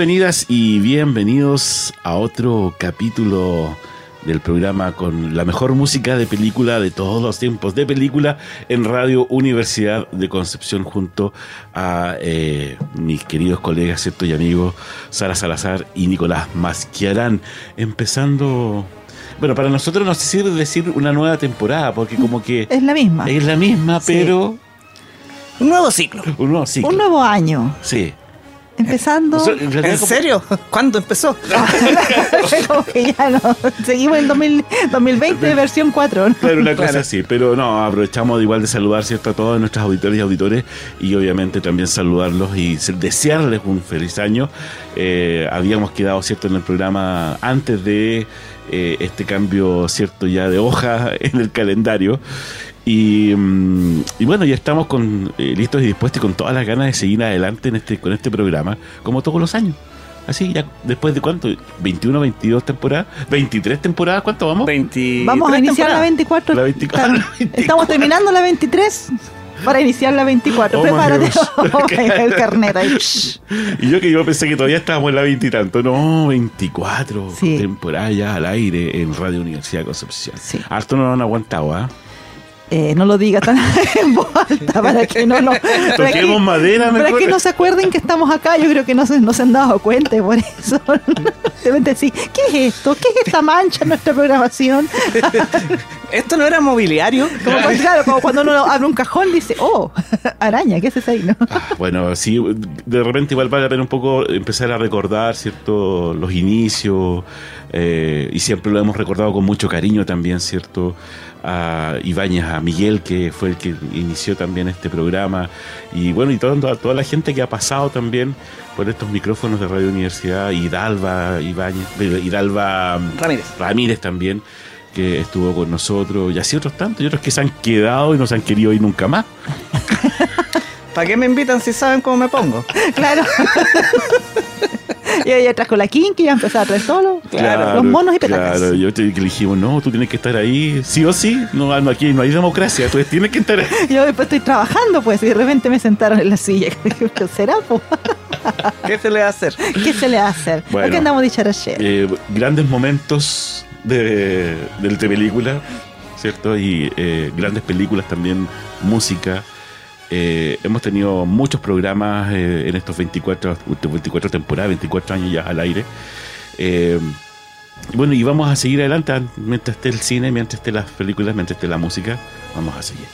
Bienvenidas y bienvenidos a otro capítulo del programa con la mejor música de película de todos los tiempos de película en Radio Universidad de Concepción junto a eh, mis queridos colegas ¿cierto? y amigos Sara Salazar y Nicolás Masquiarán. Empezando bueno, para nosotros nos sirve decir una nueva temporada, porque como que... Es la misma. Es la misma, Sí. pero... Un nuevo ciclo. Un nuevo ciclo. Un nuevo año. Sí. Empezando. En realidad, ¿En como- serio? ¿Cuándo empezó? Como que ya no. Seguimos en 2000 2020 versión 4. ¿no? Claro, una cosa Claro. así, pero no, aprovechamos de igual de saludar ¿cierto? a todos nuestros auditores y auditores y obviamente también saludarlos y se- desearles un feliz año. Eh, habíamos quedado cierto en el programa antes de eh, este cambio cierto ya de hoja en el calendario. Y, mm, y bueno, ya estamos con, eh, listos y dispuestos y con todas las ganas de seguir adelante en este, con este programa, como todos los años. Así, ya después de cuánto, 21, 22 temporadas, 23 temporadas, ¿cuánto vamos? 23 Vamos a iniciar la temporadas. 24. La 24, Claro. la 24. Estamos terminando la 23 para iniciar la 24. Oh, Prepárate. el carnet ahí. Y yo que yo pensé que todavía estábamos en la veintitanto, no, 24 Sí. temporadas ya al aire en Radio Universidad de Concepción. Sí. Harto no lo han aguantado, ¿ah? Eh, no lo diga tan en voz alta para que no lo. para que- Toquemos madera, Para mejor. que no se acuerden que estamos acá, yo creo que no se, no se han dado cuenta y por eso deben decir, ¿qué es esto? ¿Qué es esta mancha en nuestra programación? ¿Esto no era mobiliario? Como, cuando- claro, como cuando uno abre un cajón dice, oh, araña, ¿qué es eso ahí? No? Ah, bueno, sí, de repente igual vale la pena un poco empezar a recordar, ¿cierto? Los inicios, eh, y siempre lo hemos recordado con mucho cariño también, ¿cierto? A Ibáñez, a Miguel, que fue el que inició también este programa, y bueno, y todo, a toda la gente que ha pasado también por estos micrófonos de Radio Universidad, Hidalba, Ibáñez, Hidalba Ramírez. Ramírez también, que estuvo con nosotros, y así otros tantos, y otros que se han quedado y no se han querido ir nunca más. ¿Para qué me invitan si saben cómo me pongo? Claro. y ella trajo la Kinky, ya empezó a traer solo. los monos y petacas. Claro, yo te dijimos, no, tú tienes que estar ahí, sí o sí. No, no, aquí no hay democracia, tú tienes que estar ahí. Yo después estoy trabajando, pues, y de repente me sentaron en la silla. ¿Será, po? ¿Qué se le va a hacer? ¿Qué se le va a hacer? Bueno. Aquí andamos dicharachera. Eh, grandes momentos de, del de película, ¿cierto? Y eh, grandes películas también, música. Eh, hemos tenido muchos programas eh, en estos 24, 24 temporadas, 24 años ya al aire. Eh, bueno, y vamos a seguir adelante mientras esté el cine, mientras esté las películas, mientras esté la música. Vamos a seguir.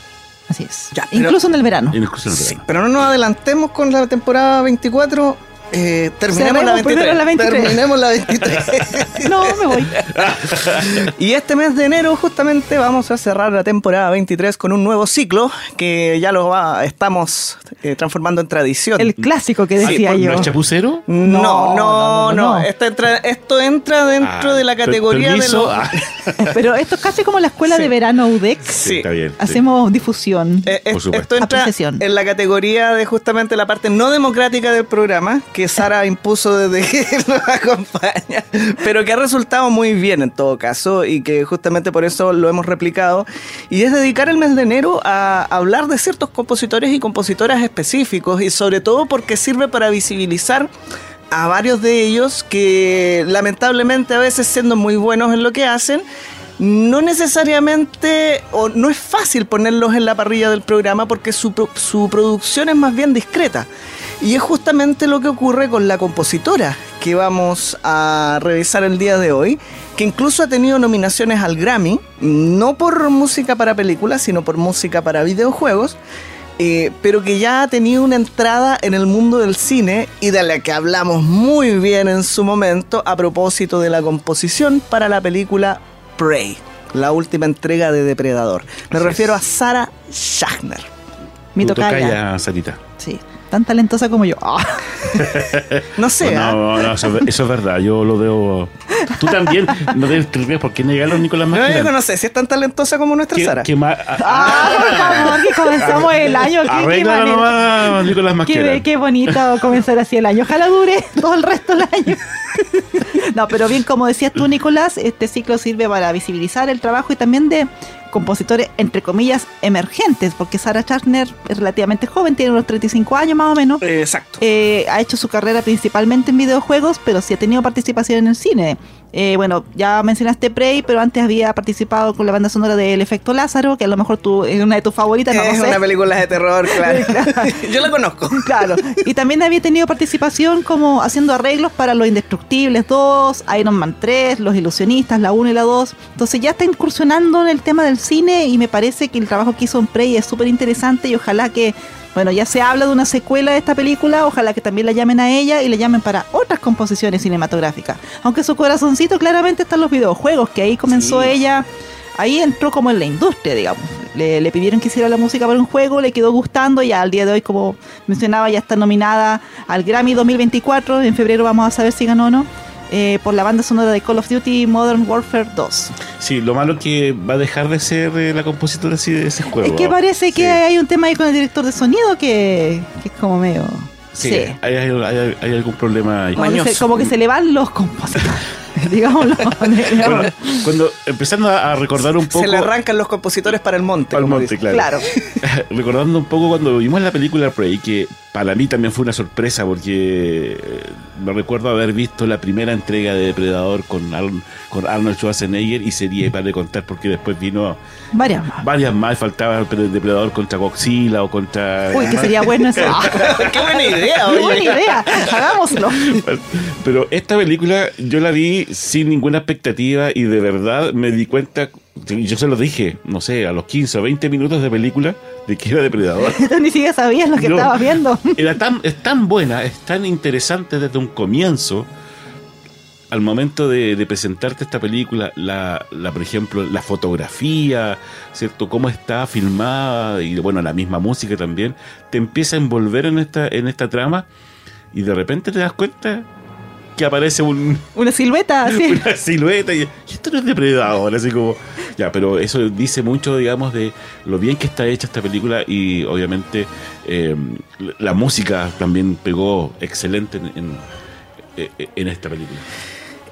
Así es. Ya, pero- Incluso en el verano. Incluso en el Sí, verano. pero no nos adelantemos con la temporada 24. Eh, terminemos la Cerremos primero 23. la 23. Terminemos la 23. No, me voy. Y este mes de enero justamente vamos a cerrar la temporada 23 con un nuevo ciclo que ya lo va, estamos eh, transformando en tradición. El clásico que decía ¿No yo. es chapucero? No, no, No, no, no. no, no. Esto, entra, esto entra dentro Ah, de la categoría de los... Ah, Pero esto es casi como la escuela Sí. de verano UDEX. Sí. está bien. sí. Hacemos difusión. Eh, Por supuesto. esto entra en la categoría de justamente la parte no democrática del programa que Sara impuso desde que nos acompaña, pero que ha resultado muy bien en todo caso y que justamente por eso lo hemos replicado. Y es dedicar el mes de enero a hablar de ciertos compositores y compositoras específicos y sobre todo porque sirve para visibilizar a varios de ellos que lamentablemente a veces siendo muy buenos en lo que hacen, no necesariamente, o no es fácil ponerlos en la parrilla del programa porque su, su producción es más bien discreta. Y es justamente lo que ocurre con la compositora que vamos a revisar el día de hoy, que incluso ha tenido nominaciones al Grammy, no por música para películas, sino por música para videojuegos, eh, pero que ya ha tenido una entrada en el mundo del cine y de la que hablamos muy bien en su momento a propósito de la composición para la película Prey, la última entrega de Depredador. Me Así refiero es. a Sarah Schachner. Mi tocaya, Sarita. Sí, tan talentosa como yo. Ah, No sé, ¿ah? No, no, eso, eso es verdad, yo lo veo. Tú también, no tendrías por qué negarlo, Nicolás No, yo no sé si es tan talentosa como nuestra ¿Qué, Sara. qué más? Ah, por favor, que comenzamos el año. Qué, qué Arregla manera. nomás, Nicolás Qué, qué bonito comenzar así el año. Ojalá dure todo el resto del año. No, pero bien, como decías tú, Nicolás, este ciclo sirve para visibilizar el trabajo y también de compositores, entre comillas, emergentes, porque Sarah Schachner es relativamente joven, tiene unos 35 años más o menos. Eh, Exacto. Eh, ha hecho su carrera principalmente en videojuegos, pero sí ha tenido participación en el cine. Eh, bueno, ya mencionaste Prey, pero antes había participado con la banda sonora del Efecto Lázaro, que a lo mejor tú, es una de tus favoritas, no es sé. una película de terror, claro. yo la conozco. Claro, y también había tenido participación como haciendo arreglos para Los Indestructibles 2, Iron Man 3, Los Ilusionistas, la 1 y la 2. Entonces ya está incursionando en el tema del cine y me parece que el trabajo que hizo en Prey es súper interesante y ojalá que, bueno, ya se habla de una secuela de esta película, ojalá que también la llamen a ella y la llamen para otras composiciones cinematográficas. Aunque su corazoncito claramente está en los videojuegos, que ahí comenzó Sí. ella ahí entró como en la industria, digamos. Le, le pidieron que hiciera la música para un juego, le quedó gustando y al día de hoy, como mencionaba, ya está nominada al Grammy 2024. En febrero vamos a saber si ganó o no. Eh, por la banda sonora de Call of Duty Modern Warfare 2. Sí, lo malo es que va a dejar de ser eh, la compositora así de ese juego. es que parece que hay un tema ahí con el director de sonido que, que es como medio... Sí, Sí. Hay, hay- hay- hay algún problema ahí. Como que, se, como que se le van los compositores. digámoslo. Bueno, cuando empezando a, recordar un poco Se le arrancan los compositores para el monte. al como monte, dice. claro. claro. recordando un poco cuando vimos la película Prey, que para mí también fue una sorpresa porque eh, me recuerdo haber visto la primera entrega de Depredador con, Arn- con Arnold Schwarzenegger y sería para de contar porque después vino Varias más. varias más, faltaba el Depredador contra Godzilla o contra... Uy, que sería bueno eso. Qué buena idea, Qué buena idea. Hagámoslo. Pero esta película yo la vi sin ninguna expectativa y de verdad me di cuenta, yo se lo dije, no sé, a los 15 o 20 minutos de película, de que era Depredador. Tú ni siquiera sabías lo que No. estabas viendo. Era tan, es tan buena, es tan interesante desde un comienzo. Al momento de, de presentarte esta película, la, la, por ejemplo, la fotografía, ¿cierto? Cómo está filmada y bueno, la misma música también, te empieza a envolver en esta, en esta trama y de repente te das cuenta que aparece un, Una silueta así. una silueta y, y esto no es depredador, así como ya, pero eso dice mucho, digamos, de lo bien que está hecha esta película y obviamente eh, la música también pegó excelente en, en, en esta película.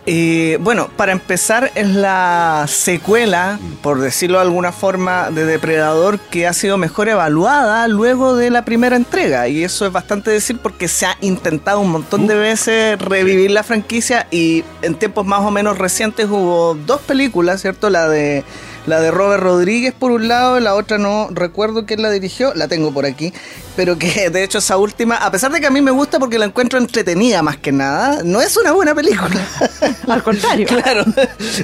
Eh, bueno, para empezar, es la secuela, por decirlo de alguna forma, de Depredador que ha sido mejor evaluada luego de la primera entrega. Y eso es bastante decir porque se ha intentado un montón de veces revivir la franquicia y en tiempos más o menos recientes hubo dos películas, ¿cierto? La de... La de Robert Rodríguez por un lado, la otra no recuerdo quién la dirigió, la tengo por aquí, pero que de hecho esa última, a pesar de que a mí me gusta porque la encuentro entretenida más que nada, no es una buena película. Al contrario. Claro,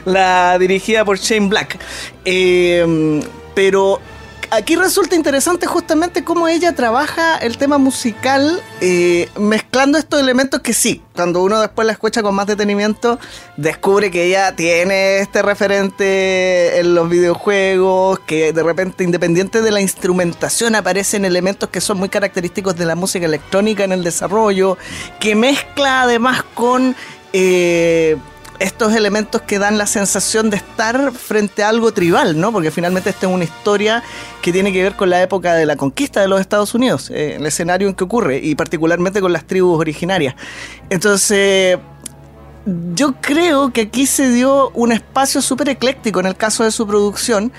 la dirigida por Shane Black. Eh, pero aquí resulta interesante justamente cómo ella trabaja el tema musical eh, mezclando estos elementos que sí, cuando uno después la escucha con más detenimiento, descubre que ella tiene este referente en los videojuegos, que de repente independiente de la instrumentación aparecen elementos que son muy característicos de la música electrónica en el desarrollo, que mezcla además con... eh, estos elementos que dan la sensación de estar frente a algo tribal, ¿no? Porque finalmente esta es una historia que tiene que ver con la época de la conquista de los Estados Unidos, eh, el escenario en que ocurre, y particularmente con las tribus originarias. Entonces, yo creo que aquí se dio un espacio súper ecléctico en el caso de su producción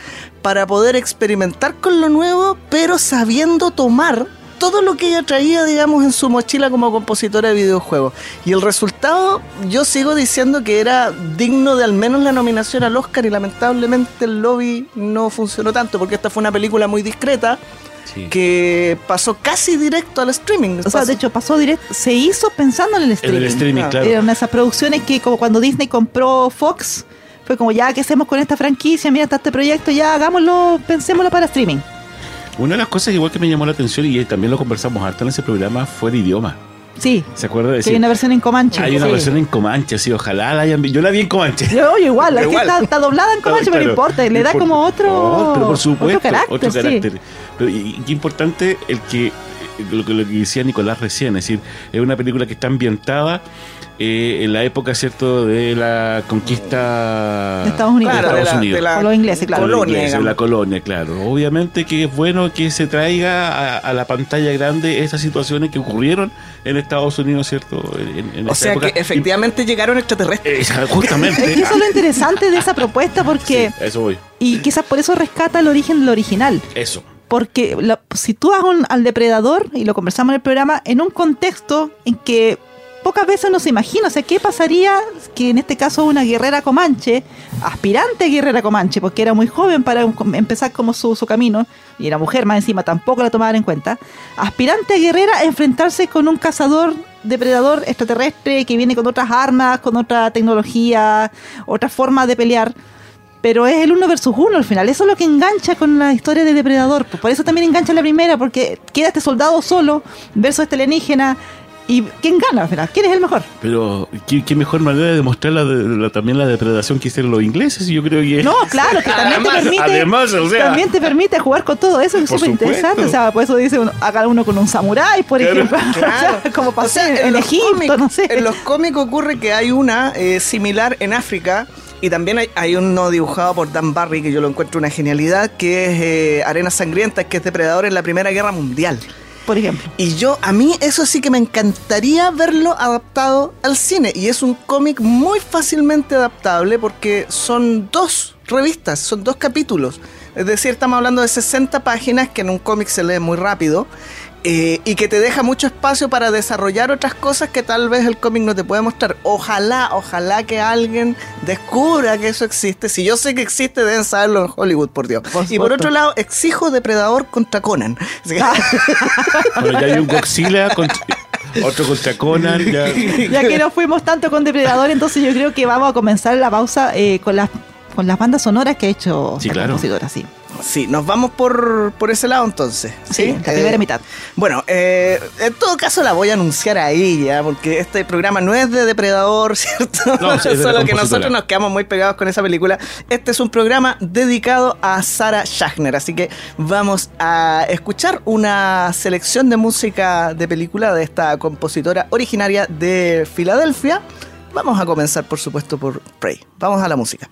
para poder experimentar con lo nuevo, pero sabiendo tomar todo lo que ella traía, digamos, en su mochila como compositora de videojuegos. Y el resultado, yo sigo diciendo que era digno de al menos la nominación al Oscar y lamentablemente el lobby no funcionó tanto porque esta fue una película muy discreta Sí. que pasó casi directo al streaming. O sea, de hecho, pasó directo, se hizo pensando en el En streaming. el streaming, Ah. claro. Era una de esas producciones que como cuando Disney compró Fox, fue como ya, ¿qué hacemos con esta franquicia? Mira, está este proyecto, ya hagámoslo, pensémoslo para streaming. Una de las cosas igual que me llamó la atención y también lo conversamos harto en ese programa fue el idioma. Sí, ¿Se acuerda de que decir? hay una versión en Comanche. Hay una Sí. versión en Comanche, sí, ojalá la hayan vi- Yo la vi en Comanche. Yo, yo igual, Igual. está, está doblada en Comanche, pero no Claro, importa, le da importa. como otro, pero por supuesto, otro carácter. otro sí. carácter. Pero, y, qué importante el que eh, lo, que lo que decía Nicolás recién, es decir, es una película que está ambientada eh, en la época, ¿cierto?, de la conquista De Estados Unidos. Claro, de Estados la, Unidos. de la ingleses, claro. Colonia, ingleses, digamos. la colonia, claro. Obviamente que es bueno que se traiga a, a la pantalla grande estas situaciones que ocurrieron en Estados Unidos, ¿cierto? En, en O esa sea época. que efectivamente llegaron extraterrestres. Eh, justamente. Es que eso es lo interesante de esa propuesta porque, Sí, eso voy. y quizás por eso rescata el origen del original. Eso. Porque la- si tú un- al depredador, y lo conversamos en el programa, en un contexto en que pocas veces uno se imagina, o sea, ¿qué pasaría que en este caso una guerrera comanche, aspirante guerrera comanche, porque era muy joven para empezar como su, su camino, y era mujer más encima, tampoco la tomaban en cuenta, aspirante a guerrera enfrentarse con un cazador depredador extraterrestre que viene con otras armas, con otra tecnología, otra forma de pelear. Pero es el uno versus uno al final. Eso es lo que engancha con la historia de Depredador. Por eso también engancha la primera, porque queda este soldado solo versus este alienígena. ¿Y quién gana al final? ¿Quién es el mejor? Pero qué, qué mejor manera de demostrar la, de- la- también la depredación que hicieron los ingleses, yo creo que No, claro, que también Además- te permite. además, o sea- también te permite jugar con todo eso, que es súper interesante. O sea, por eso dice uno, haga uno con un samurái, por Claro. ejemplo. O sea, como pasó O sea, en, los Egipto, cómics- no sé. En los cómics ocurre que hay una eh, similar en África. Y también hay, hay uno dibujado por Dan Barry, que yo lo encuentro una genialidad, que es eh, Arenas Sangrientas, que es depredador en la Primera Guerra Mundial. Por ejemplo. Y yo, a mí eso sí que me encantaría verlo adaptado al cine. Y es un cómic muy fácilmente adaptable porque son dos revistas, son dos capítulos. Es decir, estamos hablando de 60 páginas que en un cómic se lee muy rápido. Eh, y que te deja mucho espacio para desarrollar otras cosas que tal vez el cómic no te puede mostrar. Ojalá, ojalá que alguien descubra que eso existe. Si yo sé que existe, deben saberlo en Hollywood, por Dios. Por y por otro lado, exijo Depredador contra Conan. Así que- Bueno, ya hay un Godzilla, contra- otro contra Conan, ya. Ya que no fuimos tanto con Depredador, entonces yo creo que vamos a comenzar la pausa eh, con las con las bandas sonoras que ha hecho Sí, esta claro. compositora, sí. Sí, nos vamos por, por ese lado entonces. Sí, la primera Eh, mitad. Bueno, eh, en todo caso la voy a anunciar ahí ya, porque este programa no es de Depredador, ¿cierto? No, sí, es de la Solo que nosotros nos quedamos muy pegados con esa película. Este es un programa dedicado a Sarah Schachner, así que vamos a escuchar una selección de música de película de esta compositora originaria de Filadelfia. Vamos a comenzar, por supuesto, por Prey. Vamos a la música.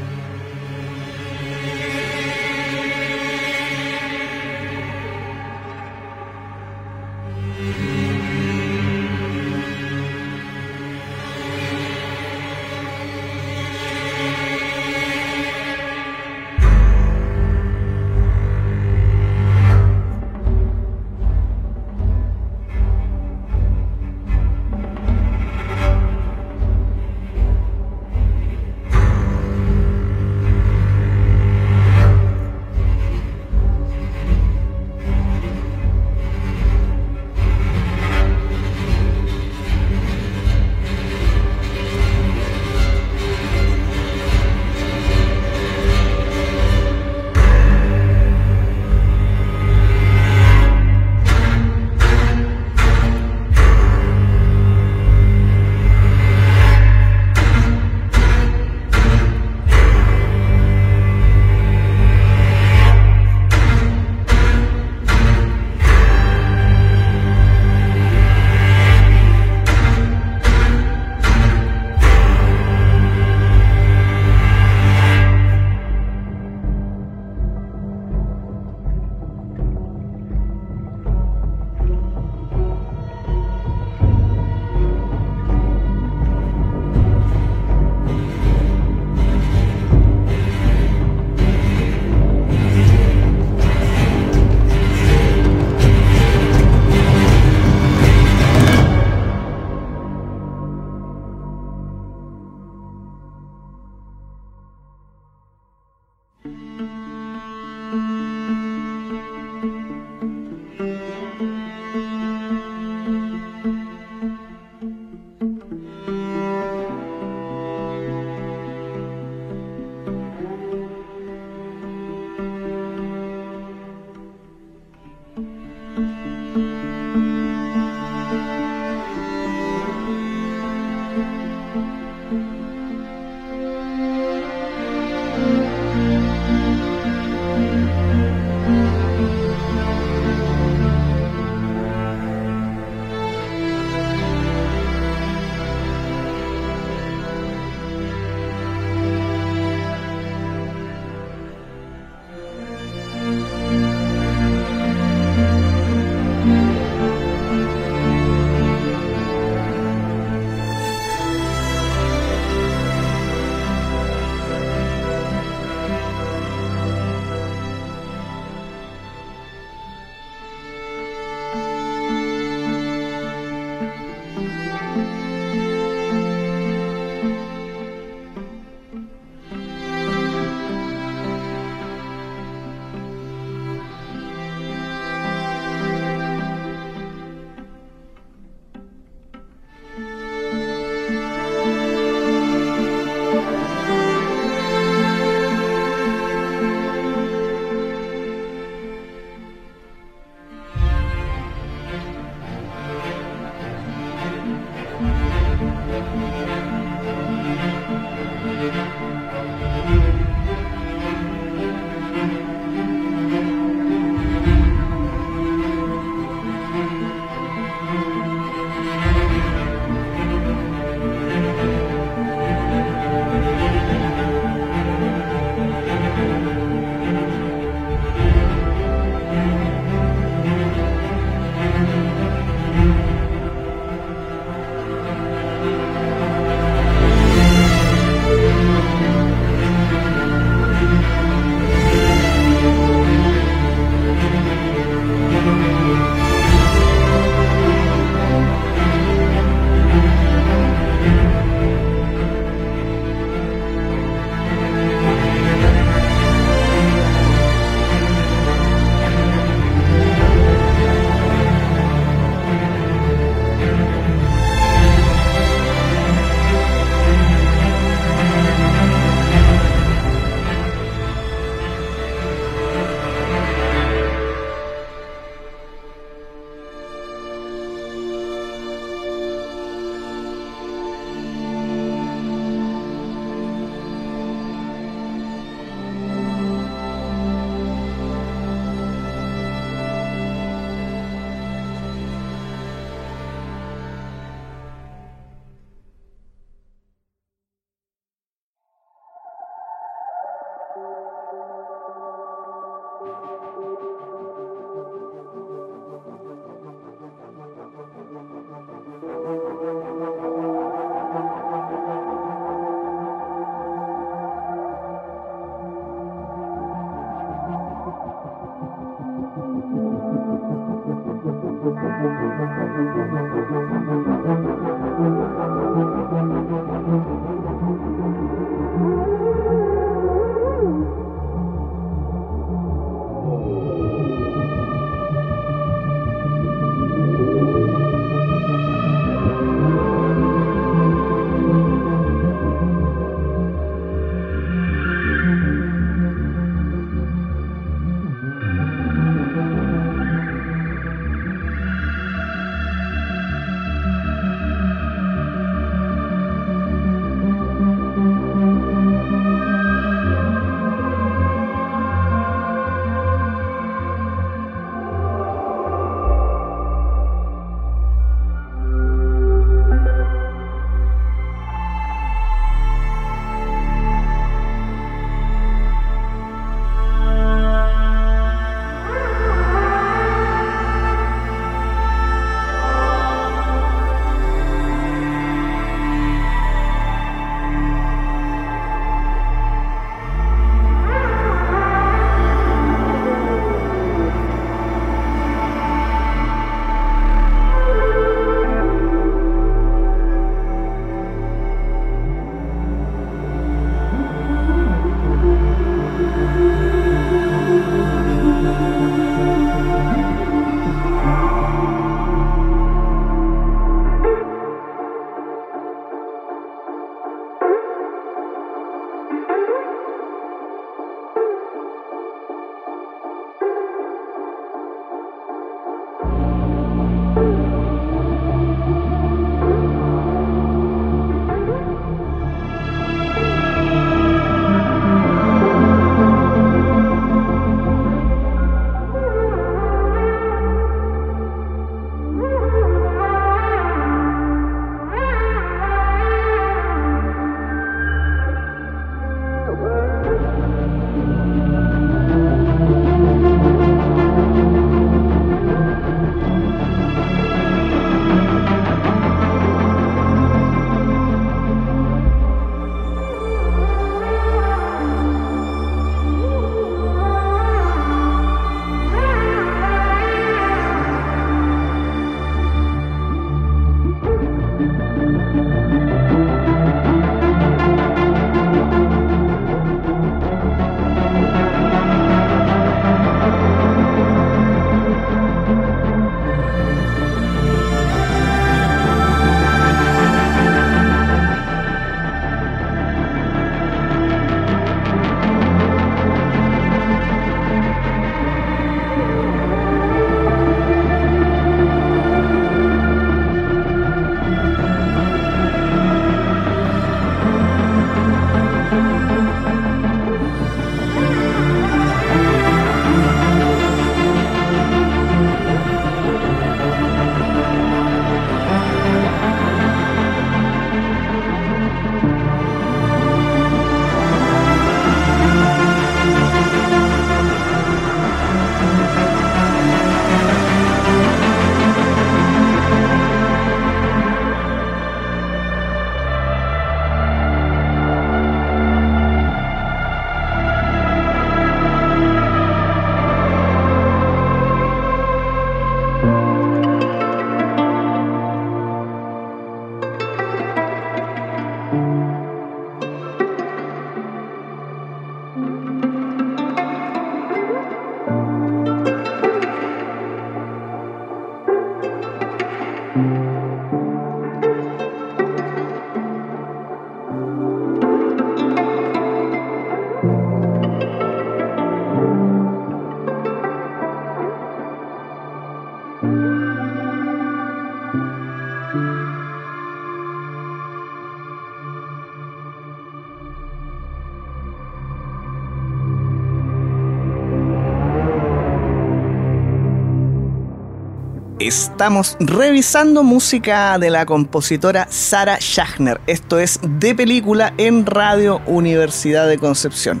Estamos revisando música de la compositora Sara Schachner. Esto es de película en Radio Universidad de Concepción.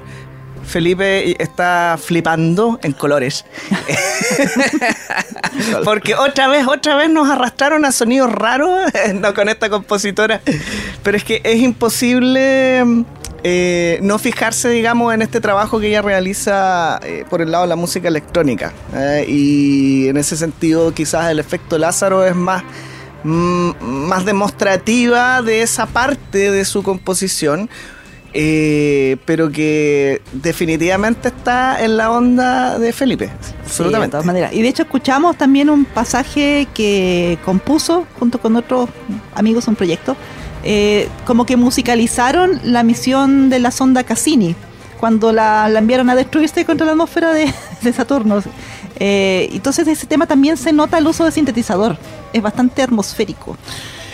Felipe está flipando en colores. Porque otra vez, otra vez nos arrastraron a sonidos raros, no con esta compositora. Pero es que es imposible eh, no fijarse, digamos, en este trabajo que ella realiza eh, por el lado de la música electrónica. eh, y en ese sentido, quizás el efecto Lázaro es más, mm, más demostrativa de esa parte de su composición. pero que definitivamente está en la onda de Felipe. Sí, de Absolutamente. todas maneras. Y de hecho escuchamos también un pasaje que compuso junto con otros amigos un proyecto, eh, como que musicalizaron la misión de la sonda Cassini, cuando la, la enviaron a destruirse contra la atmósfera de, de Saturno. Eh, entonces ese tema también se nota el uso de sintetizador, es bastante atmosférico.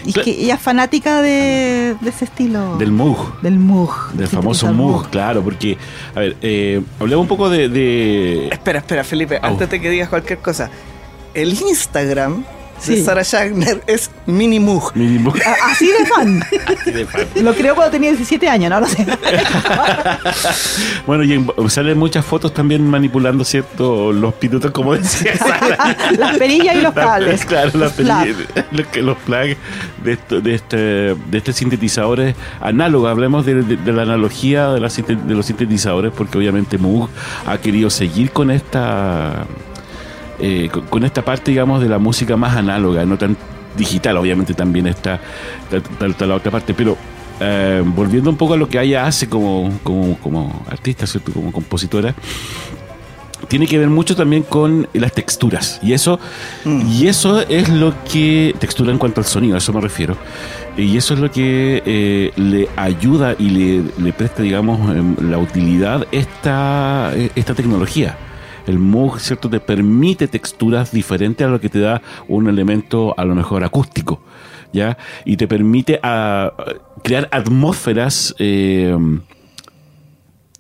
Y que ella es fanática de, de ese estilo. Del Moog. Del Moog. Del famoso Moog, claro, porque, a ver, eh, hablemos un poco de, de- Espera, espera, Felipe, Au. antes de que digas cualquier cosa. El Instagram Sí. de Sarah es. Mini Moog. A- Así de fan. de fan. Lo creo cuando tenía 17 años, no lo sé. Bueno, y en- salen muchas fotos también manipulando, ¿cierto? Los pitutos, como decía Sara. Las perillas y los La- cables. Claro, la Los peli- plugs. los, los plugs de, esto- de este, de este sintetizadores análogos. Hablemos de, de- de la analogía de, la de los sintetizadores, porque obviamente Moog ha querido seguir con esta eh, con, con esta parte, digamos, de la música más análoga, no tan digital. Obviamente también está, está- está- la otra parte, pero eh, volviendo un poco a lo que ella hace como, como, como artista, ¿cierto? como compositora tiene que ver mucho también con las texturas y eso y eso es lo que textura en cuanto al sonido a eso me refiero y eso es lo que eh, le ayuda y le, le presta digamos em, la utilidad esta esta tecnología el Moog cierto te permite texturas diferentes a lo que te da un elemento a lo mejor acústico ya y te permite ah, crear atmósferas eh,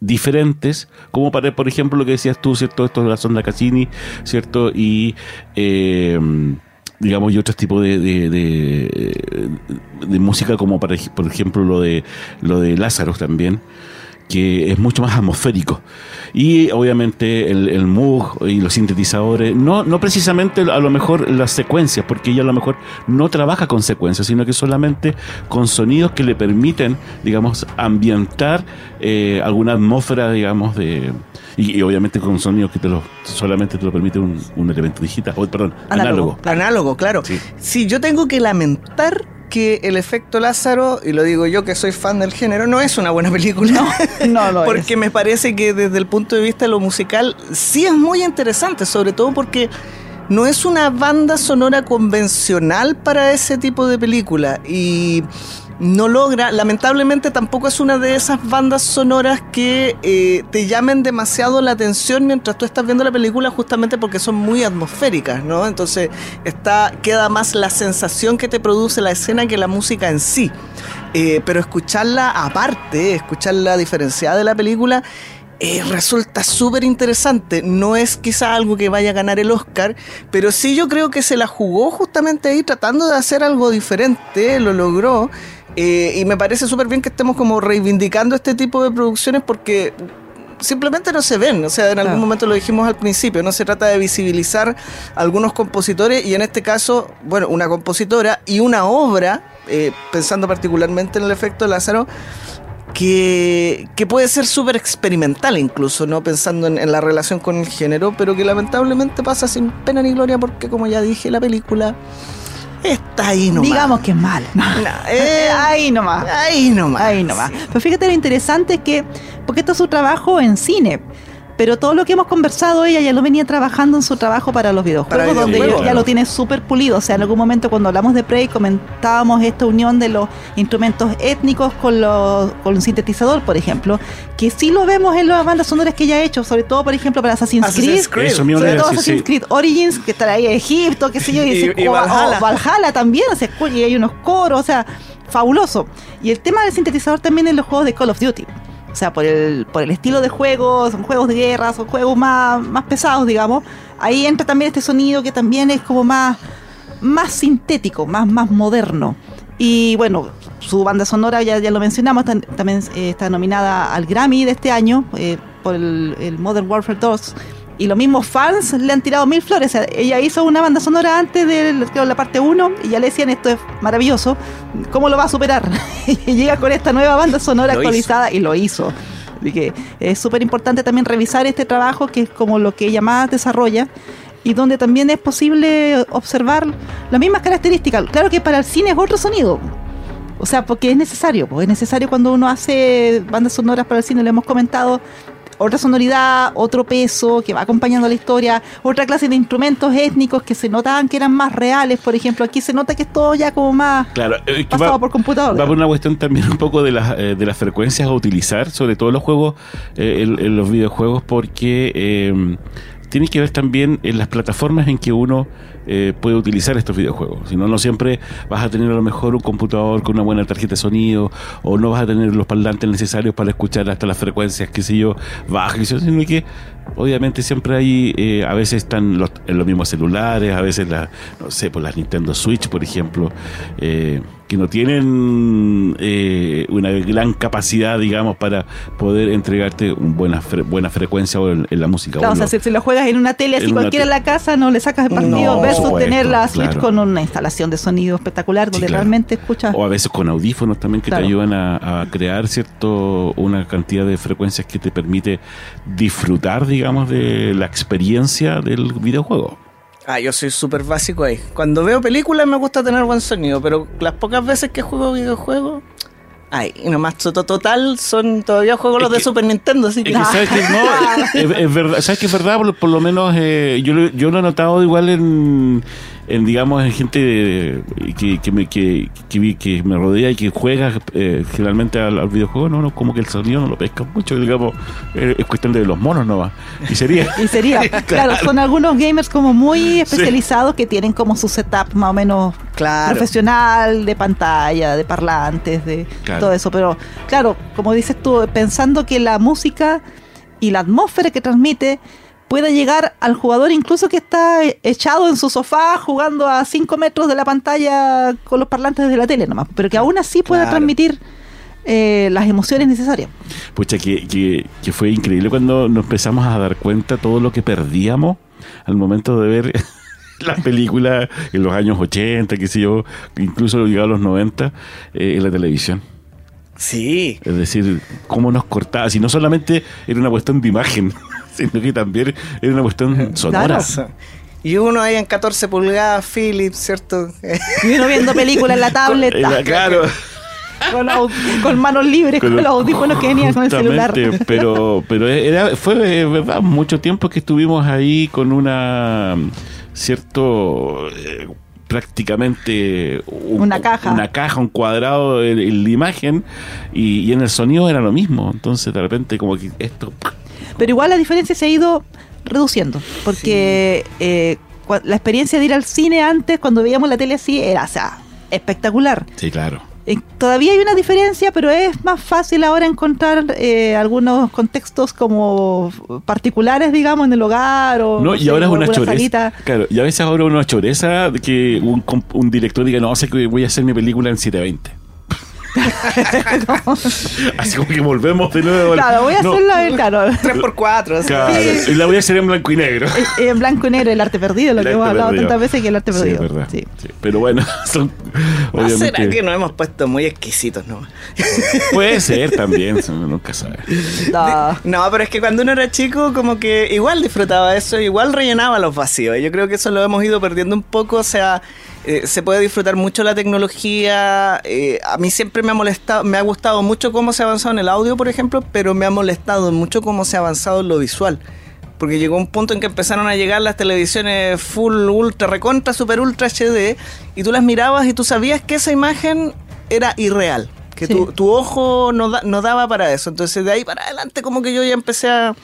diferentes, como para, por ejemplo, lo que decías tú, ¿cierto? Esto de la sonda Cassini, ¿cierto? Y, eh, digamos, y otros tipos de, de, de, de música, como para, por ejemplo lo de, lo de Lázaro también, que es mucho más atmosférico. Y obviamente el, el Moog y los sintetizadores, no, no precisamente a lo mejor las secuencias, porque ella a lo mejor no trabaja con secuencias, sino que solamente con sonidos que le permiten, digamos, ambientar eh, alguna atmósfera, digamos, de... Y, y obviamente con sonidos que te lo, solamente te lo permite un, un elemento digital, o, perdón, Análogo. análogo. Análogo, claro. Sí. Sí, yo tengo que lamentar que el efecto Lázaro, y lo digo yo que soy fan del género, no es una buena película. No, no lo porque es. me parece que desde el punto de vista de lo musical sí es muy interesante, sobre todo porque no es una banda sonora convencional para ese tipo de película y no logra, lamentablemente tampoco es una de esas bandas sonoras que eh, te llamen demasiado la atención mientras tú estás viendo la película justamente porque son muy atmosféricas, ¿no? Entonces está, queda más la sensación que te produce la escena que la música en sí. Eh, pero escucharla aparte, escucharla diferenciada de la película, eh, resulta súper interesante. No es quizá algo que vaya a ganar el Oscar, pero sí yo creo que se la jugó justamente ahí tratando de hacer algo diferente, lo logró. Eh, y me parece súper bien que estemos como reivindicando este tipo de producciones porque simplemente no se ven. O sea, en algún momento lo dijimos al principio, no se trata de visibilizar algunos compositores y en este caso, bueno, una compositora y una obra, eh, pensando particularmente en el efecto Lázaro, que, que puede ser súper experimental incluso, ¿no? Pensando en, en la relación con el género, pero que lamentablemente pasa sin pena ni gloria porque, como ya dije, la película está ahí nomás. Digamos que es mal. Nah, eh, ahí nomás. ahí nomás. Ahí nomás. Sí. Pero fíjate lo interesante es que, porque esto es su trabajo en cine, pero todo lo que hemos conversado, ella ya lo venía trabajando en su trabajo para los videojuegos, Para donde videojuegos, ya claro. lo tiene súper pulido. O sea, en algún momento cuando hablamos de Prey comentábamos esta unión de los instrumentos étnicos con, los, con un sintetizador, por ejemplo, que sí lo vemos en las bandas sonoras que ella ha hecho, sobre todo, por ejemplo, para Assassin's, Assassin's Creed. Creed. Sobre todo Assassin's sí. Creed Origins, que está ahí Egipto, qué sé yo, y, Y- se- y o- o Valhalla. Valhalla también, o sea, y hay unos coros, o sea, fabuloso. Y el tema del sintetizador también en los juegos de Call of Duty. O sea, por el, por el estilo de juego, son juegos de guerra, son juegos más, más pesados, digamos. Ahí entra también este sonido que también es como más, más sintético, más, más moderno. Y bueno, su banda sonora, ya, ya lo mencionamos, también eh, está nominada al Grammy de este año, eh, por el, el Modern Warfare 2 y los mismos fans le han tirado mil flores. O sea, ella hizo una banda sonora antes de creo, la parte 1 y ya le decían esto es maravilloso. ¿Cómo lo va a superar? y llega con esta nueva banda sonora Lo actualizada y lo hizo. Así que es súper importante también revisar este trabajo que es como lo que ella más desarrolla y donde también es posible observar las mismas características. Claro que para el cine es otro sonido. O sea, porque es necesario, pues es necesario cuando uno hace bandas sonoras para el cine, lo hemos comentado, otra sonoridad, otro peso que va acompañando la historia, otra clase de instrumentos étnicos que se notaban que eran más reales, por ejemplo, aquí se nota que es todo ya como más Claro, eh, que pasado va, por computador. va por una cuestión también un poco de las, eh, de las frecuencias a utilizar, sobre todo los juegos, eh, en, en los videojuegos, porque eh, tiene que ver también en las plataformas en que uno eh, puede utilizar estos videojuegos. Si no, no siempre vas a tener a lo mejor un computador con una buena tarjeta de sonido o no vas a tener los parlantes necesarios para escuchar hasta las frecuencias, qué sé yo, bajas, sino que obviamente siempre hay, eh, a veces están los, en los mismos celulares, a veces la, no sé, por las Nintendo Switch, por ejemplo, eh, que no tienen eh, una gran capacidad, digamos, para poder entregarte una buena, fre- buena frecuencia o en, en la música. Claro, o sea, si, si lo juegas en una tele así en cualquiera en la casa, no le sacas el partido No, supuesto, la Switch claro. con una instalación de sonido espectacular donde claro. realmente escuchas. O a veces con audífonos también que Claro. te ayudan a, a crear cierto una cantidad de frecuencias que te permite disfrutar, digamos, de la experiencia del videojuego. Ah, yo soy súper básico ahí. Cuando veo películas me gusta tener buen sonido, pero las pocas veces que juego videojuegos, ay, y nomás to- to- total son todavía juego Es los de que- Super Nintendo, así Es que que sabes que no, es, es verdad, sabes que es verdad, por, por lo menos eh, yo, yo lo he notado igual en, en digamos, en gente que, que, me, que, que, vi- que me rodea y que juega eh, generalmente al, al videojuego, no, no, como que el sonido no lo pesca mucho, digamos, eh, es cuestión de los monos nomás. Y sería. Y sería, claro, son algunos gamers como muy especializados que tienen como su setup más o menos Claro. profesional de pantalla, de parlantes, de Claro. todo eso. Pero claro, como dices tú, pensando que la música y la atmósfera que transmite pueda llegar al jugador incluso que está echado en su sofá jugando a 5 metros de la pantalla con los parlantes de la tele nomás, pero que aún así pueda Claro. transmitir eh, las emociones necesarias. Pucha, que, que, que fue increíble cuando nos empezamos a dar cuenta todo lo que perdíamos al momento de ver las películas en los años 80, qué sé yo, incluso llegado a los 90 eh, en la televisión. sí. Es decir, cómo nos cortaba. Si no solamente era una cuestión de imagen, sino que también era una cuestión sonora. Claro. Y uno ahí en 14 pulgadas, Philips, ¿cierto? Y uno viendo películas en la tablet. Era, claro, con, manos libres, con, los audífonos que venían con el celular. Pero, pero era, fue eh, verdad mucho tiempo que estuvimos ahí con una cierto eh, prácticamente un- Una caja. una caja, un cuadrado en, en la imagen y, y en el sonido era lo mismo. Entonces de repente como que esto Pero igual la diferencia se ha ido reduciendo, porque eh, la experiencia de ir al cine antes, cuando veíamos la tele así, era o sea, espectacular. sí, claro. Eh, todavía hay una diferencia, pero es más fácil ahora encontrar eh, algunos contextos como particulares, digamos, en el hogar o No, no y sé, ahora es una choreza. salita. Claro, y a veces ahora una choreza de que un, un director diga, no, sé que voy a hacer mi película en 720. Así como que volvemos de nuevo. Claro, voy a No, hacerla, eh, claro, 3x4. así. Claro, y la voy a hacer en blanco y negro. eh, en blanco y negro, el arte perdido, lo El que hemos hablado perdido. tantas veces que el arte Sí, perdido. es verdad. Sí. Sí, Pero bueno, son ¿No será que nos hemos puesto muy exquisitos, no? Puede ser también, uno nunca sabe. No. No, pero es que cuando uno era chico, como que igual disfrutaba eso, igual rellenaba los vacíos. Y yo creo que eso lo hemos ido perdiendo un poco. O sea, eh, se puede disfrutar mucho la tecnología. eh, a mí siempre me ha molestado, me ha gustado mucho cómo se ha avanzado en el audio, por ejemplo, pero me ha molestado mucho cómo se ha avanzado en lo visual. Porque llegó un punto en que empezaron a llegar las televisiones full, ultra, recontra, super, ultra HD, y tú las mirabas y tú sabías que esa imagen era irreal. Que Sí. tu, tu ojo no, da- no daba para eso. Entonces de ahí para adelante como que yo ya empecé a,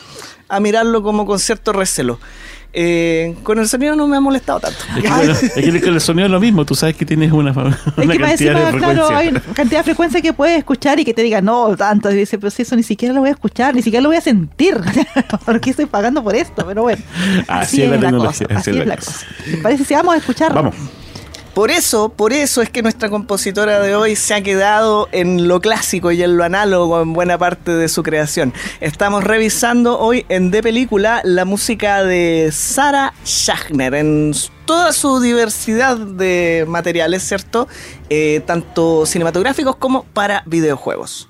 a mirarlo como con cierto recelo. Eh, con el sonido no me ha molestado tanto. Es que, bueno, es que con el sonido es lo mismo, tú sabes que tienes una, una Es que más cantidad encima, de frecuencia. claro, hay una cantidad de frecuencia que puedes escuchar y que te diga, no, tanto. Y dice, pero si eso ni siquiera lo voy a escuchar, ni siquiera lo voy a sentir. ¿Por qué estoy pagando por esto? Pero bueno, Así es la tecnología, cosa. así Así es la cosa. cosa. ¿Te parece si vamos a escuchar? Vamos. Por eso, por eso es que nuestra compositora de hoy se ha quedado en lo clásico y en lo análogo en buena parte de su creación. Estamos revisando hoy en De Película la música de Sarah Schachner en toda su diversidad de materiales, ¿cierto? Eh, tanto cinematográficos como para videojuegos.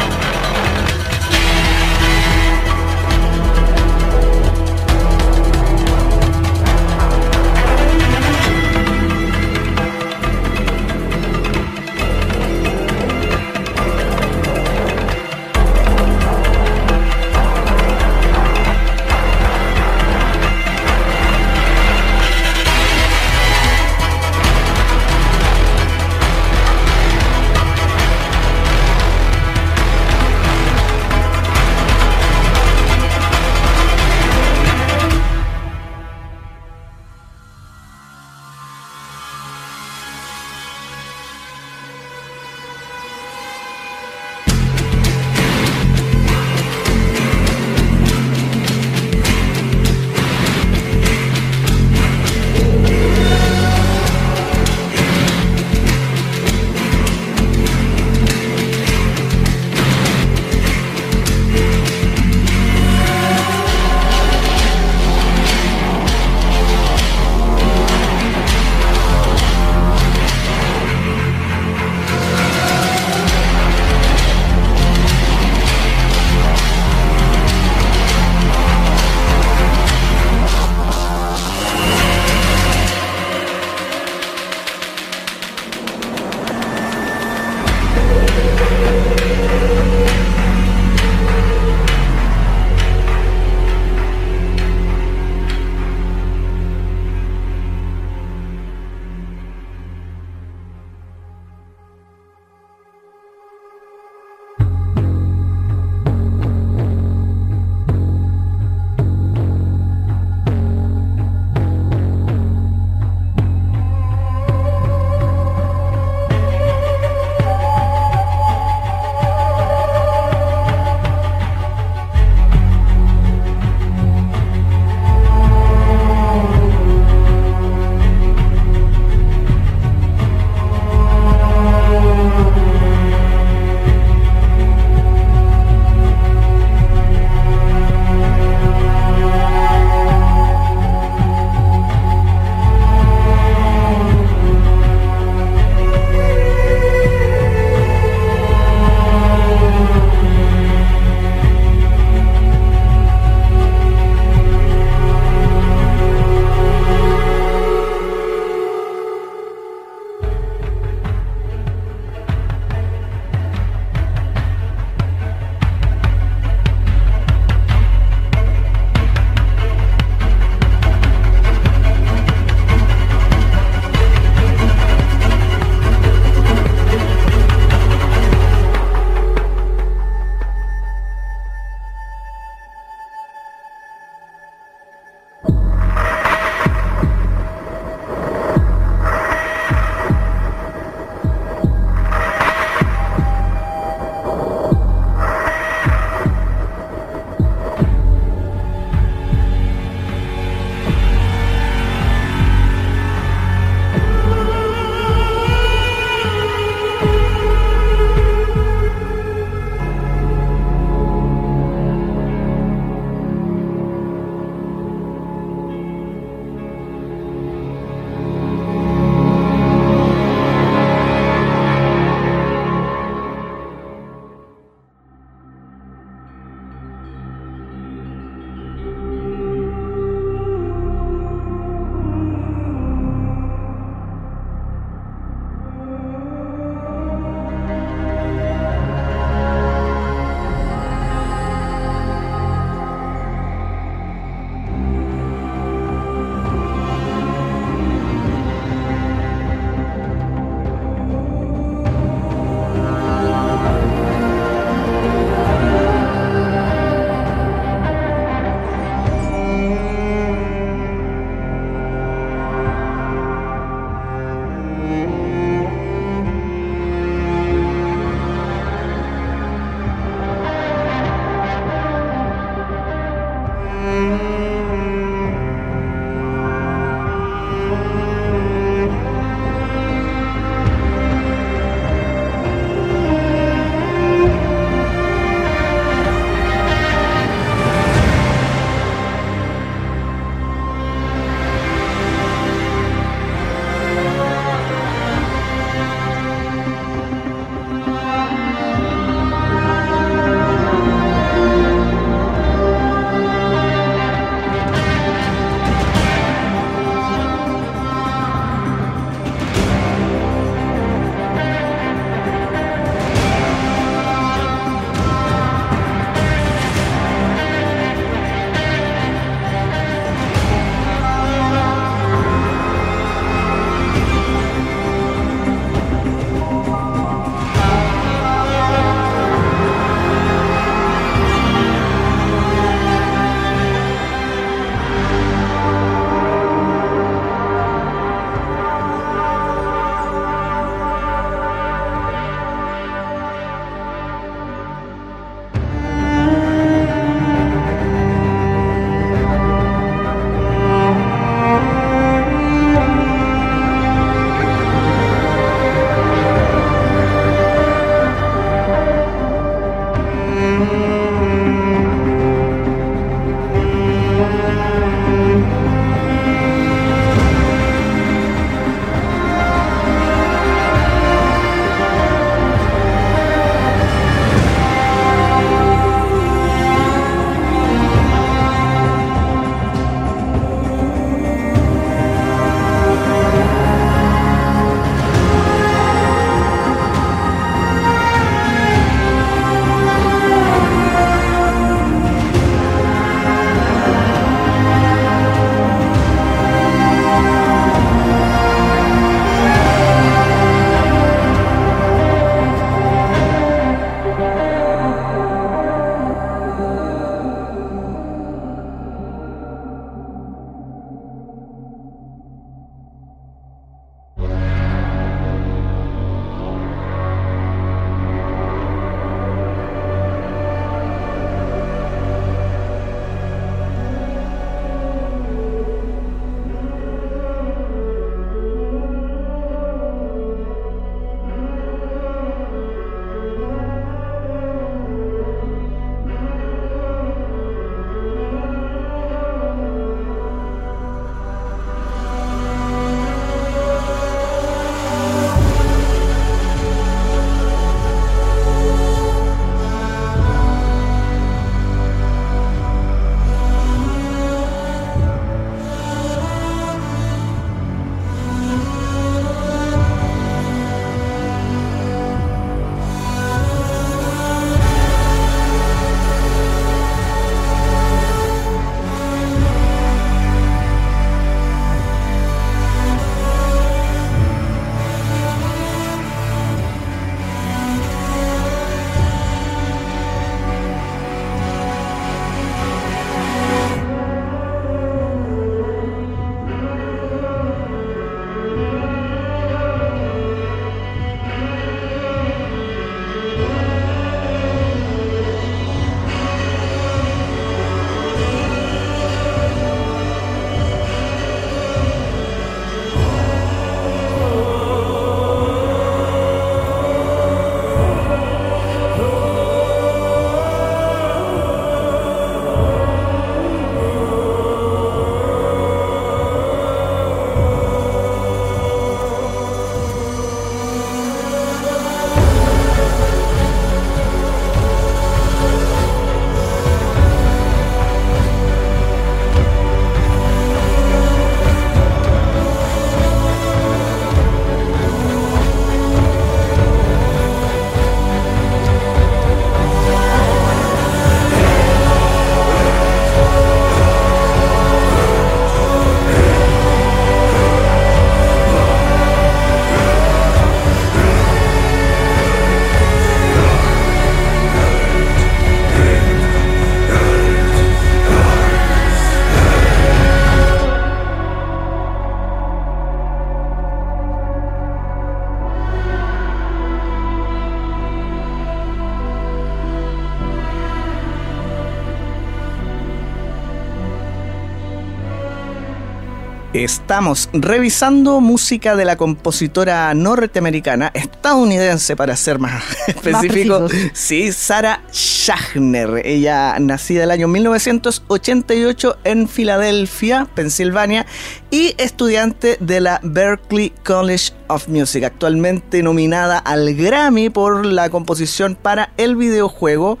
Estamos revisando música de la compositora norteamericana, estadounidense para ser más específico. sí, Sarah Schachner. Ella nacida el año 1988 en Filadelfia, Pensilvania, y estudiante de la Berklee College of Music, actualmente nominada al Grammy por la composición para el videojuego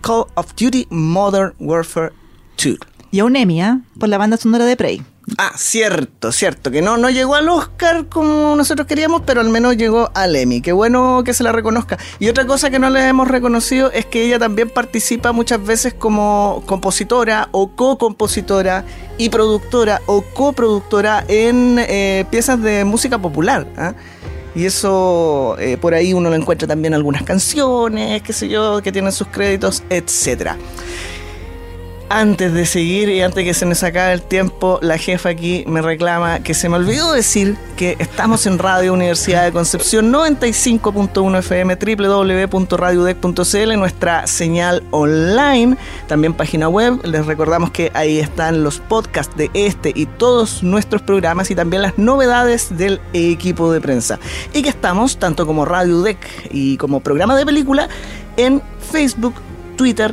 Call of Duty Modern Warfare 2. Y a un Emmy, ¿ah? por la banda sonora de Prey. Ah, cierto, cierto, que no, no llegó al Oscar como nosotros queríamos, pero al menos llegó al Emmy. Qué bueno que se la reconozca. Y otra cosa que no le hemos reconocido es que ella también participa muchas veces como compositora o co-compositora y productora o coproductora en eh, piezas de música popular. ¿ah? Y eso eh, por ahí uno lo encuentra también en algunas canciones, qué sé yo, que tienen sus créditos, etcétera. Antes de seguir y antes que se nos acabe el tiempo, la jefa aquí me reclama que se me olvidó decir que estamos en Radio Universidad de Concepción 95.1 FM, www.radiodec.cl, nuestra señal online, también página web. Les recordamos que ahí están los podcasts de este y todos nuestros programas y también las novedades del equipo de prensa. Y que estamos, tanto como Radio Dec y como programa de película, en Facebook, Twitter,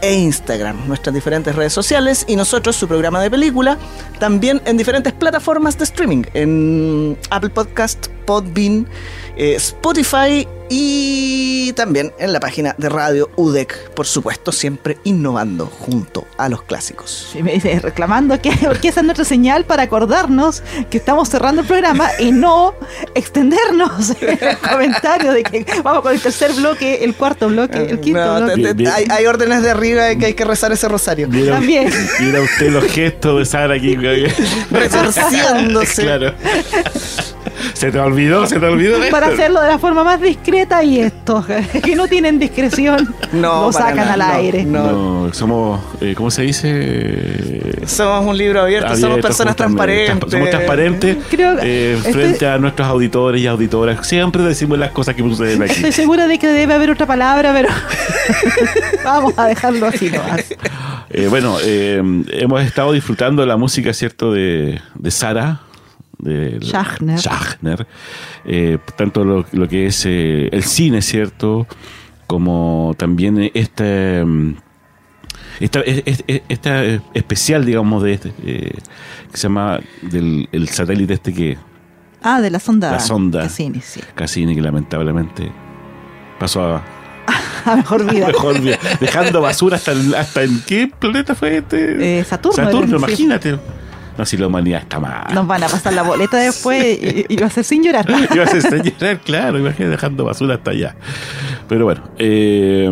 e Instagram, nuestras diferentes redes sociales y nosotros su programa de película también en diferentes plataformas de streaming, en Apple Podcast, Podbean, eh, Spotify y también en la página de Radio UDEC, por supuesto, siempre innovando junto a los clásicos. Y me dice, reclamando que porque esa es nuestra señal para acordarnos que estamos cerrando el programa y no extendernos en el comentario de que vamos con el tercer bloque, el cuarto bloque, el quinto No, bloque. te- te- hay, hay órdenes de arriba que hay que rezar ese rosario. Mira, También. mira usted los gestos de Sara aquí. Retorciéndose. claro. Se te olvidó, se te olvidó. Para esto. hacerlo de la forma más discreta y esto, que no tienen discreción, No, lo sacan nada, al no, aire. no. No, somos, eh, ¿cómo se dice? Somos un libro abierto, somos Abiertos, personas transparentes. Somos transparentes Creo eh, estoy- frente a nuestros auditores y auditoras. Siempre decimos las cosas que suceden aquí. Estoy segura de que debe haber otra palabra, pero vamos a dejarlo así nomás. Eh, bueno, eh, hemos estado disfrutando la música, ¿cierto?, de, de Sara. De Schachner. Schachner. Eh, tanto lo, lo que es eh, el cine, ¿cierto? Como también este. mm, Esta, es- es- es- esta especial, digamos, de este, eh, que se llama del el satélite este que Ah, de la sonda. La sonda. Cassini, sí. Cassini, que lamentablemente pasó a A mejor vida. mejor vida, dejando basura hasta, hasta en qué planeta fue este Eh, Saturno. Imagínate. No, si la humanidad está mal. Nos van a pasar la boleta después y, y va a ser sin llorar. Iba a hacer llorar, claro, imagínate dejando basura hasta allá. Pero bueno, eh,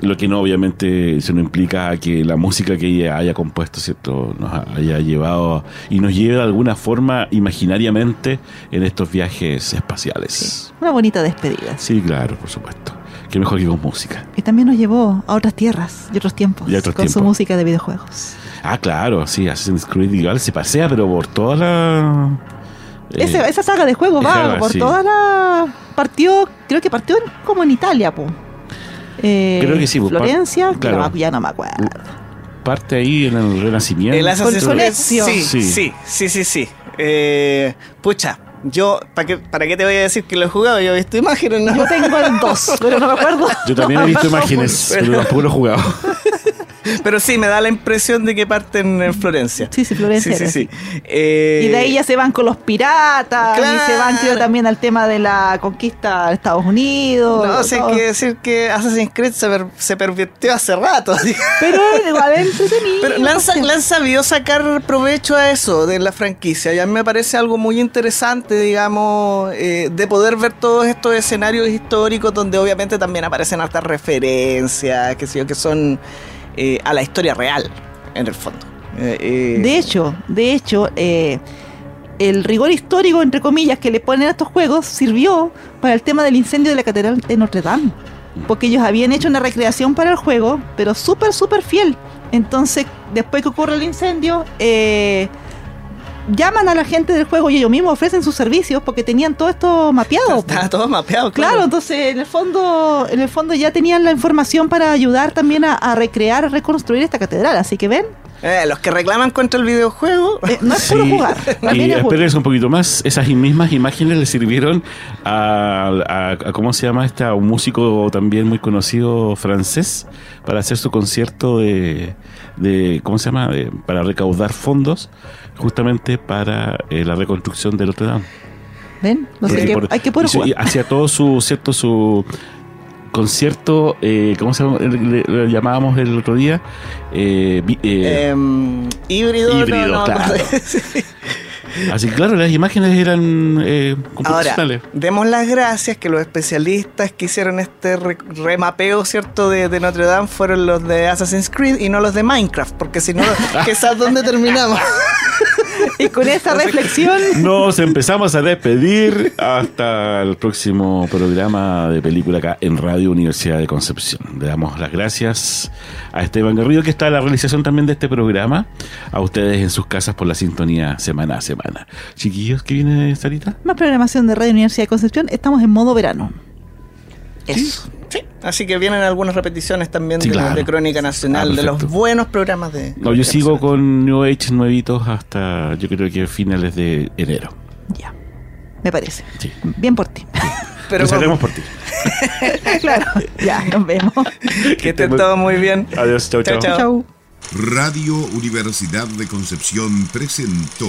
lo que no, obviamente, eso no implica que la música que ella haya compuesto, ¿cierto?, nos haya llevado y nos lleve de alguna forma imaginariamente en estos viajes espaciales. Una bonita despedida. Sí, claro, por supuesto. Qué mejor que con música. Y también nos llevó a otras tierras y otros tiempos. Y otros con su música de videojuegos. Ah, claro, sí, Assassin's Creed igual se pasea, pero por toda la. eh, Ese- esa saga de juegos va saga, por sí. toda la. Partió, creo que partió en- como en Italia, po. Eh, Creo que sí, Florencia, claro. ya no- ya no me acuerdo. parte ahí en el Renacimiento. El Assassin's Creed. Sí, Sí. sí, sí, sí, sí. Eh, pucha, yo, ¿para qué, ¿para qué te voy a decir que lo he jugado? Yo he visto imágenes, ¿no? Yo tengo el 2, pero no me acuerdo. Yo también he visto imágenes, pero tampoco lo he jugado. Pero sí, me da la impresión de que parten en Florencia. Sí, sí, Florencia Sí, sí, sí. Eh, Y de ahí ya se van con los piratas, y se van creo, Claro. también al tema de la conquista de Estados Unidos. No, todo. que decir que Assassin's Creed se, per- se pervirtió hace rato. Pero igual entretenido. Pero le han, sa- porque- le han sabido sacar provecho a eso de la franquicia. Y a mí me parece algo muy interesante, digamos, eh, de poder ver todos estos escenarios históricos donde obviamente también aparecen hartas referencias, que sé yo, que son eh, a la historia real, en el fondo. Eh, eh, De hecho, de hecho, el rigor histórico, entre comillas, que le ponen a estos juegos sirvió para el tema del incendio de la Catedral de Notre Dame. Porque ellos habían hecho una recreación para el juego, pero súper, súper fiel. Entonces, después que ocurre el incendio, eh, llaman a la gente del juego y ellos mismos ofrecen sus servicios porque tenían todo esto mapeado. Estaba todo mapeado, claro. Claro, entonces en el fondo, en el fondo ya tenían la información para ayudar también a, a recrear, a reconstruir esta catedral. Así que ven, Eh, los que reclaman contra el videojuego. Eh, no es solo Sí, jugar. y También es espérense un poquito más. Esas mismas imágenes le sirvieron a, a- a- ¿cómo se llama este? A un músico también muy conocido francés para hacer su concierto de, de ¿cómo se llama? De- para recaudar fondos justamente para eh, la reconstrucción de Notre Dame. ¿Ven? No sé, que- por- hay que poder y jugar. hacía todo su, cierto, su concierto, eh, ¿cómo se llama? Le, le llamábamos el otro día. Eh, eh, Em, híbrido, no, Híbrido, no, claro. sí. así que claro, las imágenes eran eh, Ahora, demos las gracias que los especialistas que hicieron este re- remapeo, ¿cierto?, de, de Notre Dame fueron los de Assassin's Creed y no los de Minecraft, porque si no, quizás dónde terminamos. Y con esa reflexión, Nos empezamos a despedir hasta el próximo programa de película acá en Radio Universidad de Concepción. Le damos las gracias a Esteban Garrido que está en la realización también de este programa, a ustedes en sus casas por la sintonía semana a semana. Chiquillos, ¿qué viene Sarita? más programación de Radio Universidad de Concepción, estamos en modo verano. Eso. Sí. Así que vienen algunas repeticiones también Sí, de, claro. de Crónica Nacional, Ah, de los buenos programas de. No, yo sigo Nacional. con New Age nuevitos hasta yo creo que finales de enero. Ya, me parece. Sí. Bien por ti. Pero Nos haremos por ti. claro, ya, nos vemos. que estén todos muy bien. Adiós, chau, chau. Chao. Chau. Radio Universidad de Concepción presentó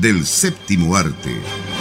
del séptimo arte.